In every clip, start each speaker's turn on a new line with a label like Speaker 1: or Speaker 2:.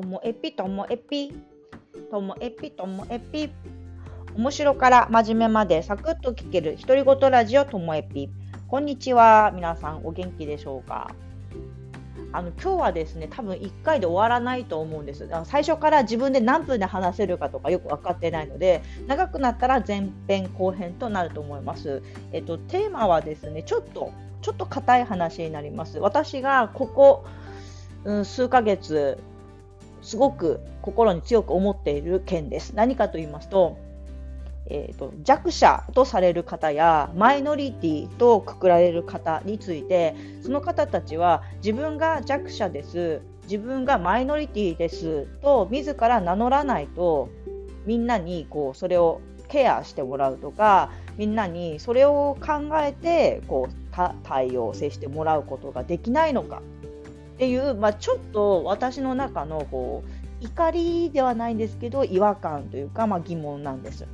Speaker 1: ともえぴともえぴともえぴともえぴ面白から真面目までサクッと聞ける独り言ラジオともえぴこんにちは皆さんお元気でしょうか？あの今日はですね多分1回で終わらないと思うんです。最初から自分で何分で話せるかとかよく分かってないので長くなったら前編後編となると思います、えっと、テーマはですねちょっとちょっと硬い話になります。私がここ、数ヶ月すごく心に強く思っている件です。何かと言いますとえーと、弱者とされる方やマイノリティとくくられる方についてその方たちは自分が弱者です自分がマイノリティですと自ら名乗らないとみんなにこうそれをケアしてもらうとかみんなにそれを考えてこう対応を接してもらうことができないのか。っていう、まあ、ちょっと私の中のこう怒りではないんですけど違和感というか、まあ、疑問なんです。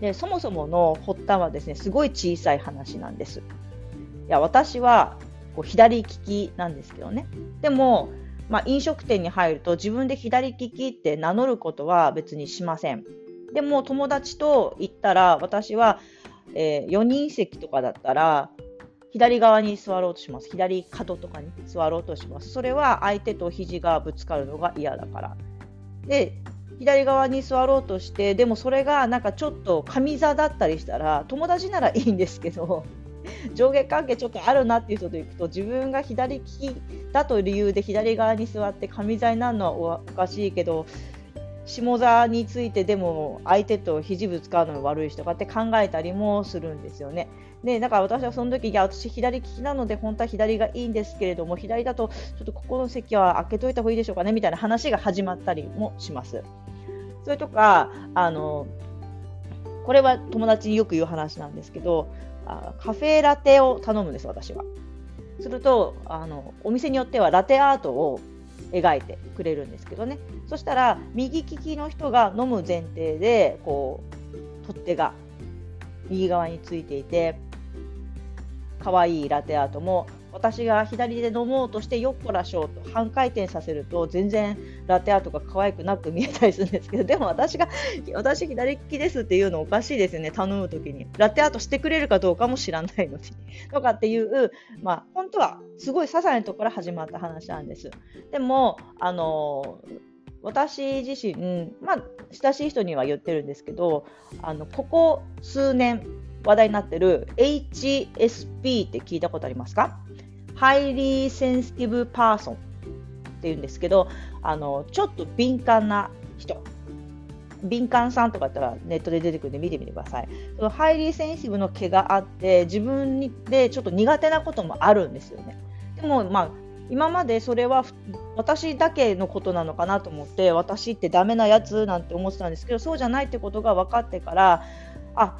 Speaker 1: でそもそもの発端はですねすごい小さい話なんです。いや私はこう左利きなんですけどねでも、まあ、飲食店に入ると自分で左利きって名乗ることは別にしません。でも友達と行ったら私は、えー、4人席とかだったら左側に座ろうとします。左角とかに座ろうとします。それは相手と肘がぶつかるのが嫌だから。で、左側に座ろうとしてでもそれがなんかちょっと上座だったりしたら友達ならいいんですけど 上下関係ちょっとあるなっていう人と行くと自分が左利きだという理由で左側に座って上座になるのはおかしいけど下座についてでも相手と肘ぶつかるのが悪い人とかって考えたりもするんですよね。でだから私はその時いや私左利きなので本当は左がいいんですけれども左だとちょっとここの席は開けといた方がいいでしょうかねみたいな話が始まったりもします。それとかあのこれは友達によく言う話なんですけどあカフェラテを頼むんです私は。するとあのお店によってはラテアートを描いてくれるんですけどね。そしたら右利きの人が飲む前提でこう取っ手が右側についていて可愛いラテアートも私が左で飲もうとしてよっこらしょうと半回転させると全然ラテアートが可愛くなく見えたりするんですけどでも私が私左利きですっていうのおかしいですよね。頼む時に。ラテアートしてくれるかどうかも知らないのに。とかっていうまあ本当はすごい些細なところから始まった話なんです。でもあの私自身、まあ、親しい人には言ってるんですけどあのここ数年話題になってる HSP って聞いたことありますか？Highly Sensitive Person っていうんですけどあのちょっと敏感な人敏感さんとかだったらネットで出てくるんで見てみてください。そのハイリーセンシティブの毛があって自分にでちょっと苦手なこともあるんですよね。でもまあ今までそれは私だけのことなのかなと思って私ってダメなやつなんて思ってたんですけどそうじゃないってことが分かってからあ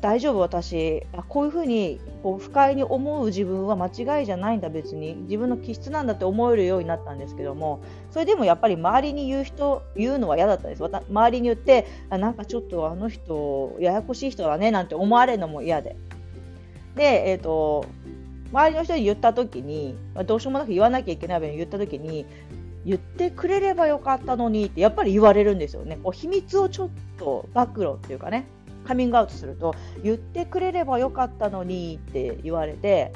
Speaker 1: 大丈夫私。こういうふうにこう不快に思う自分は間違いじゃないんだ別に。自分の気質なんだって思えるようになったんですけども。それでもやっぱり周りに言う人言うのは嫌だったんです。周りに言ってあなんかちょっとあの人ややこしい人だねなんて思われるのも嫌で。で、えーと、周りの人に言った時に、どうしようもなく言わなきゃいけないように言った時に言ってくれればよかったのにってやっぱり言われるんですよね。こう秘密をちょっと暴露っていうかね。カミングアウトすると言ってくれればよかったのにって言われて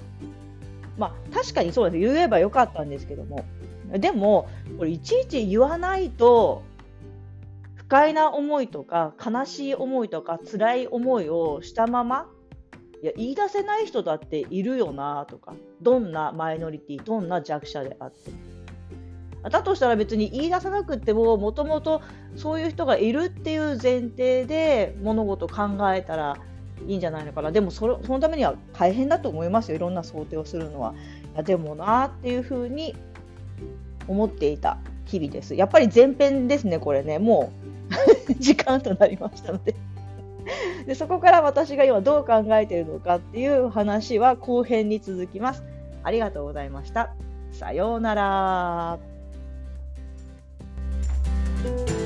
Speaker 1: まあ確かにそうです。言えばよかったんですけども。でもこれいちいち言わないと不快な思いとか悲しい思いとか辛い思いをしたままいや言い出せない人だっているよなとかどんなマイノリティどんな弱者であって。だとしたら別に言い出さなくてももともとそういう人がいるっていう前提で物事を考えたらいいんじゃないのかなでもそれそのためには大変だと思いますよいろんな想定をするのは。いやでもなっていうふうに思っていた日々です。やっぱり前編ですねこれねもう 時間となりましたのででそこから私が今どう考えているのかっていう話は後編に続きます。ありがとうございました。さようなら。Bye.